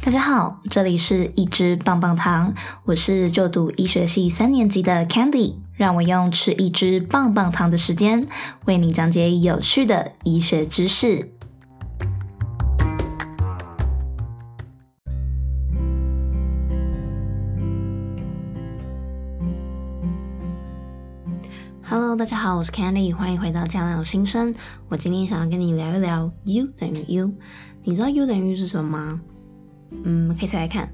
大家好，这里是一只棒棒糖，我是就读医学系三年级的 Candy，让我用吃一支棒棒糖的时间，为你讲解有趣的医学知识。Hello，大家好，我是 Candy，欢迎回到酱料新生。我今天想要跟你聊一聊 U 等于 U，你知道 U 等于 U 是什么吗？嗯，可以猜猜看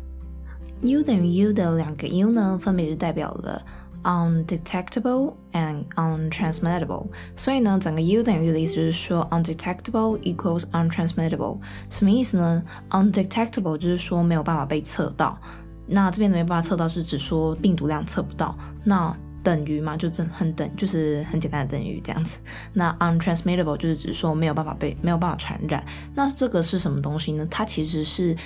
，U 等于 U 的两个 U 呢，分别是代表了 undetectable and untransmittable。所以呢，整个 U 等于 U 的意思就是说，undetectable equals untransmittable。什么意思呢？undetectable 就是说没有办法被测到。那这边的没办法测到是指说病毒量测不到。那等于嘛，就真很等，就是很简单的等于这样子。那 untransmittable 就是指说没有办法被没有办法传染。那这个是什么东西呢？它其实是。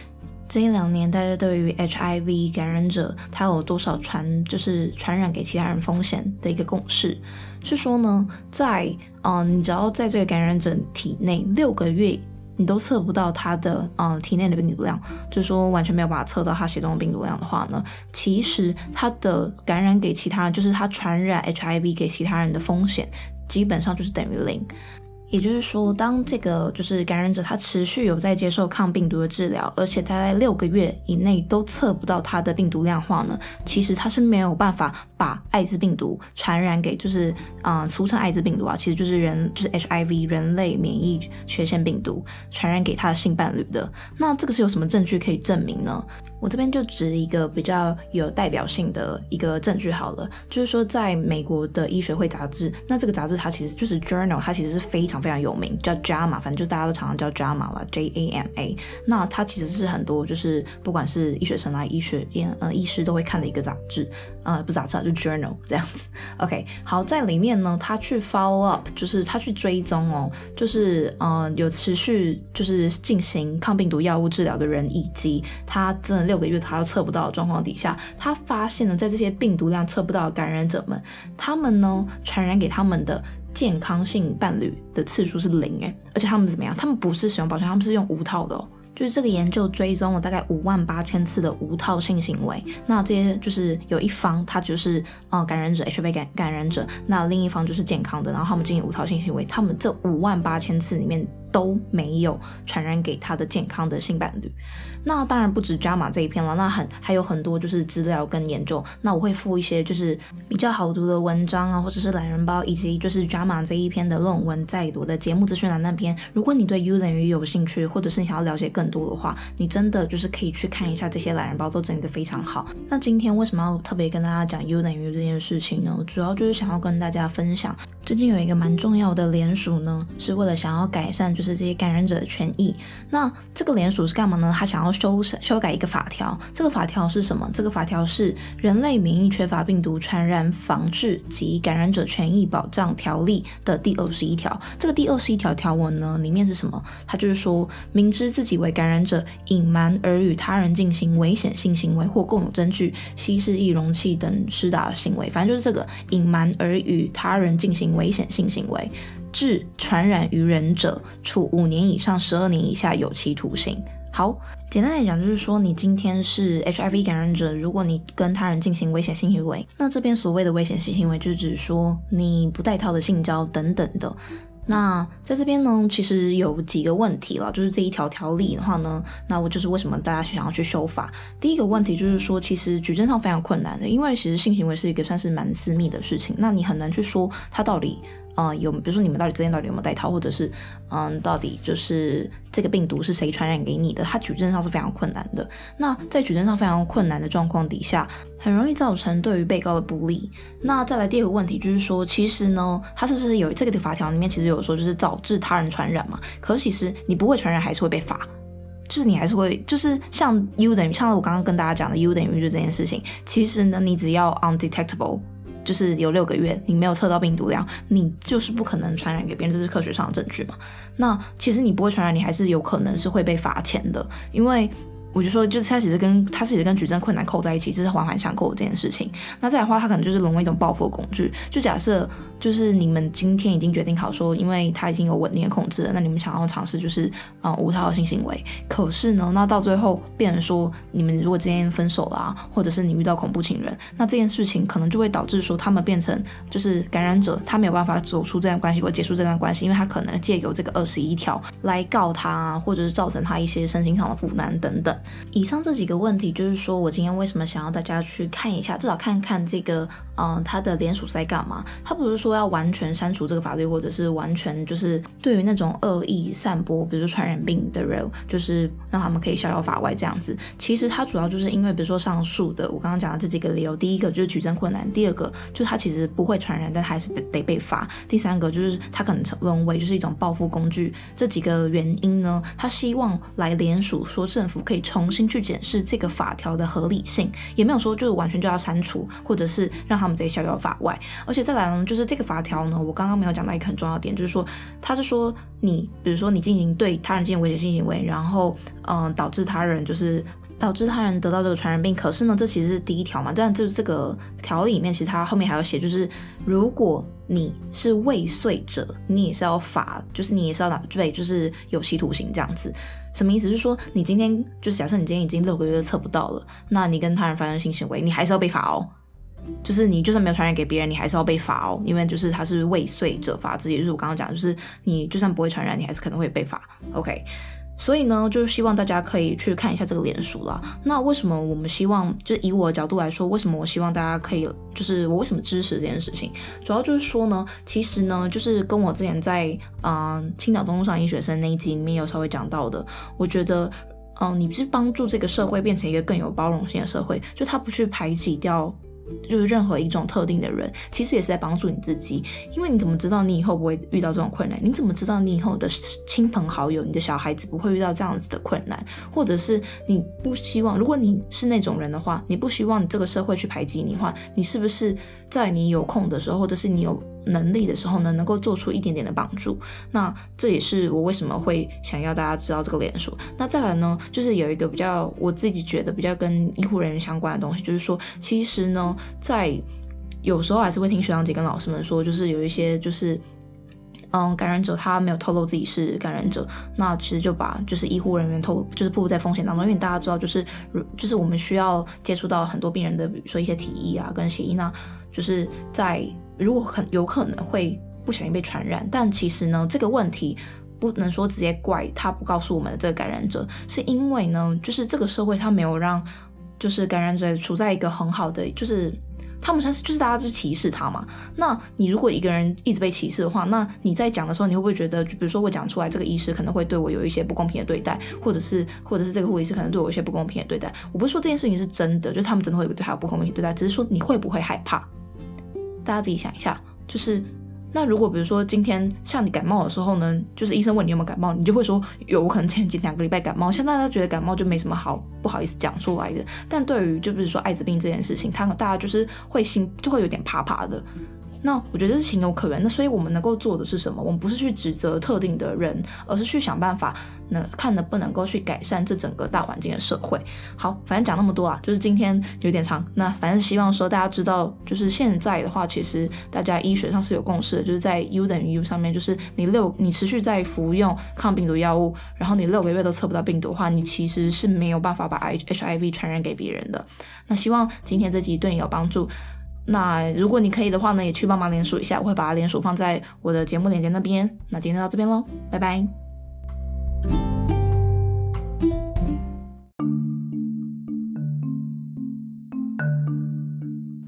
这一两年，大家对于 HIV 感染者他有多少传，就是传染给其他人风险的一个共识，是说呢，在嗯、你只要在这个感染者体内六个月，你都测不到他的嗯、呃、体内的病毒量，就是说完全没有办法测到他血中的病毒量的话呢，其实他的感染给其他人，就是他传染 HIV 给其他人的风险，基本上就是等于零。也就是说，当这个就是感染者他持续有在接受抗病毒的治疗，而且他在六个月以内都测不到他的病毒量化呢，其实他是没有办法把艾滋病毒传染给就是啊、俗称艾滋病毒啊，其实就是人就是 HIV 人类免疫缺陷病毒传染给他的性伴侣的。那这个是有什么证据可以证明呢？我这边就指一个比较有代表性的一个证据好了，就是说在美国的医学会杂志，那这个杂志它其实就是 journal，它其实是非常非常有名，叫 JAMA，反正就大家都常常叫 JAMA 了，J A M A。那它其实是很多就是不管是医学生啊、医学医呃医师都会看的一个杂志，呃不杂志啊，就 journal 这样子。OK，好，在里面呢，他去 follow up，就是他去追踪哦，就是呃有持续就是进行抗病毒药物治疗的人，以及他真的。六个月他都测不到的状况底下，他发现了在这些病毒量测不到的感染者们，他们呢传染给他们的健康性伴侣的次数是零诶，而且他们怎么样？他们不是使用保险，他们是用无套的哦。就是这个研究追踪了大概五万八千次的无套性行为，那这些就是有一方他就是呃感染者 HIV 感感染者，那另一方就是健康的，然后他们进行无套性行为，他们这五万八千次里面。都没有传染给他的健康的性伴侣。那当然不止 JAMA 这一篇了，那很还有很多就是资料跟研究。那我会附一些就是比较好读的文章啊，或者是懒人包，以及就是 JAMA 这一篇的论文，在我的节目资讯栏那边。如果你对 U 等于有兴趣，或者是你想要了解更多的话，你真的就是可以去看一下这些懒人包，都整理得非常好。那今天为什么要特别跟大家讲 U 等于这件事情呢？主要就是想要跟大家分享，最近有一个蛮重要的联署呢，是为了想要改善。就是这些感染者的权益。那这个联署是干嘛呢？他想要修修改一个法条。这个法条是什么？这个法条是《人类免疫缺乏病毒传染防治及感染者权益保障条例》的第二十一条。这个第二十一条条文呢，里面是什么？他就是说，明知自己为感染者，隐瞒而与他人进行危险性行为，或共有证据稀释易容器等施打行为，反正就是这个隐瞒而与他人进行危险性行为。致传染于人者，处五年以上十二年以下有期徒刑。好，简单来讲就是说，你今天是 HIV 感染者，如果你跟他人进行危险性行为，那这边所谓的危险性行为，就是指说你不带套的性交等等的。那在这边呢，其实有几个问题了，就是这一条条例的话呢，那我就是为什么大家想要去修法？第一个问题就是说，其实举证上非常困难的，因为其实性行为是一个算是蛮私密的事情，那你很难去说它到底。啊、有比如说你们到底之间到底有没有带套，或者是嗯，到底就是这个病毒是谁传染给你的？它举证上是非常困难的。那在举证上非常困难的状况底下，很容易造成对于被告的不利。那再来第二个问题就是说，其实呢，它是不是有这个法条里面其实有说就是导致他人传染嘛？可是其实你不会传染还是会被罚，就是你还是会就是像 U 等于像我刚刚跟大家讲的 U 等于就这件事情，其实呢，你只要 undetectable。就是有六个月，你没有测到病毒量，你就是不可能传染给别人，这是科学上的证据嘛。那其实你不会传染，你还是有可能是会被罚钱的，因为我就说，就是它其实跟它其实跟举证困难扣在一起，就是环环相扣这件事情。那再来的话，它可能就是沦为一种报复的工具。就假设就是你们今天已经决定好说，因为它已经有稳定的控制了，那你们想要尝试就是嗯无套性行为。可是呢，那到最后变成说，你们如果今天分手了啊，或者是你遇到恐怖情人，那这件事情可能就会导致说他们变成就是感染者，他没有办法走出这段关系或结束这段关系，因为他可能借由这个二十一条来告他，或者是造成他一些身心上的负担等等。以上这几个问题，就是说我今天为什么想要大家去看一下，至少看看这个，嗯，他的联署在干嘛？他不是说要完全删除这个法律，或者是完全就是对于那种恶意散播，比如说传染病的人，就是让他们可以逍遥法外这样子。其实他主要就是因为，比如说上述的我刚刚讲的这几个理由，第一个就是举证困难，第二个就他其实不会传染，但还是得被罚，第三个就是他可能沦为就是一种报复工具。这几个原因呢，他希望来联署说政府可以重新去检视这个法条的合理性，也没有说就是完全就要删除，或者是让他们直接逍遥法外。而且再来呢，就是这个法条呢，我刚刚没有讲到一个很重要的点，就是说他是说你，比如说你进行对他人进行威胁性行为，然后嗯导致他人就是。导致他人得到这个传染病，可是呢，这其实是第一条嘛。但就是这个条里面，其实它后面还要写，就是如果你是未遂者，你也是要罚，就是你也是要拿对，就是有期徒刑这样子。什么意思？就是说你今天就假设你今天已经六个月测不到了，那你跟他人发生性行为，你还是要被罚哦。就是你就算没有传染给别人，你还是要被罚哦，因为就是他是未遂者罚之，也就是我刚刚讲，就是你就算不会传染，你还是可能会被罚。OK。所以呢，就是希望大家可以去看一下这个联署啦。那为什么我们希望，就以我的角度来说，为什么我希望大家可以，就是我为什么支持这件事情？主要就是说呢，其实呢，就是跟我之前在嗯青岛东路上医学生那一集里面有稍微讲到的，我觉得，嗯，你是帮助这个社会变成一个更有包容性的社会，就他不去排挤掉。就是任何一种特定的人，其实也是在帮助你自己，因为你怎么知道你以后不会遇到这种困难？你怎么知道你以后的亲朋好友、你的小孩子不会遇到这样子的困难？或者是你不希望，如果你是那种人的话，你不希望这个社会去排挤你的话，你是不是在你有空的时候，或者是你有能力的时候呢，能够做出一点点的帮助？那这也是我为什么会想要大家知道这个连锁。那再来呢，就是有一个比较我自己觉得比较跟医护人员相关的东西，就是说，其实呢。在有时候还是会听学长姐跟老师们说，就是有一些就是，嗯，感染者他没有透露自己是感染者，那其实就把就是医护人员透露，就是暴露在风险当中。因为大家知道，就是就是我们需要接触到很多病人的，比如说一些体液啊跟血液，那就是在如果很有可能会不小心被传染，但其实呢，这个问题不能说直接怪他不告诉我们的这个感染者，是因为呢，就是这个社会他没有让就是感染者处在一个很好的就是。他们算是就是大家就歧视他嘛。那你如果一个人一直被歧视的话，那你在讲的时候，你会不会觉得，就比如说我讲出来这个医师可能会对我有一些不公平的对待，或者是或者是这个护理师可能对我有一些不公平的对待？我不是说这件事情是真的，就他们真的会对他有不公平对待，只是说你会不会害怕？大家自己想一下，就是。那如果比如说今天像你感冒的时候呢，就是医生问你有没有感冒，你就会说有，我可能前几两个礼拜感冒。像大家觉得感冒就没什么好不好意思讲出来的，但对于就比如说艾滋病这件事情，他大家就是会心就会有点怕怕的。那我觉得是情有可原。那所以我们能够做的是什么？我们不是去指责特定的人，而是去想办法，能看能不能够去改善这整个大环境的社会。好，反正讲那么多啊，就是今天有点长。那反正希望说大家知道，就是现在的话，其实大家医学上是有共识的，就是在 U 等于 U 上面，就是你六你持续在服用抗病毒药物，然后你六个月都测不到病毒的话，你其实是没有办法把 HIV 传染给别人的。那希望今天这集对你有帮助。那如果你可以的话呢，也去帮忙联署一下，我会把它联署放在我的节目链接那边。那今天到这边喽，拜拜。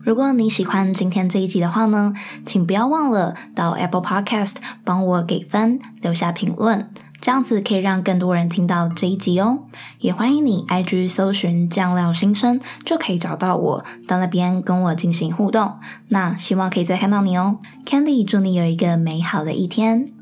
如果你喜欢今天这一集的话呢，请不要忘了到 Apple Podcast 帮我给分，留下评论。这样子可以让更多人听到这一集哦，也欢迎你 IG 搜寻酱料新生，就可以找到我，到那边跟我进行互动。那希望可以再看到你哦，Candy 祝你有一个美好的一天。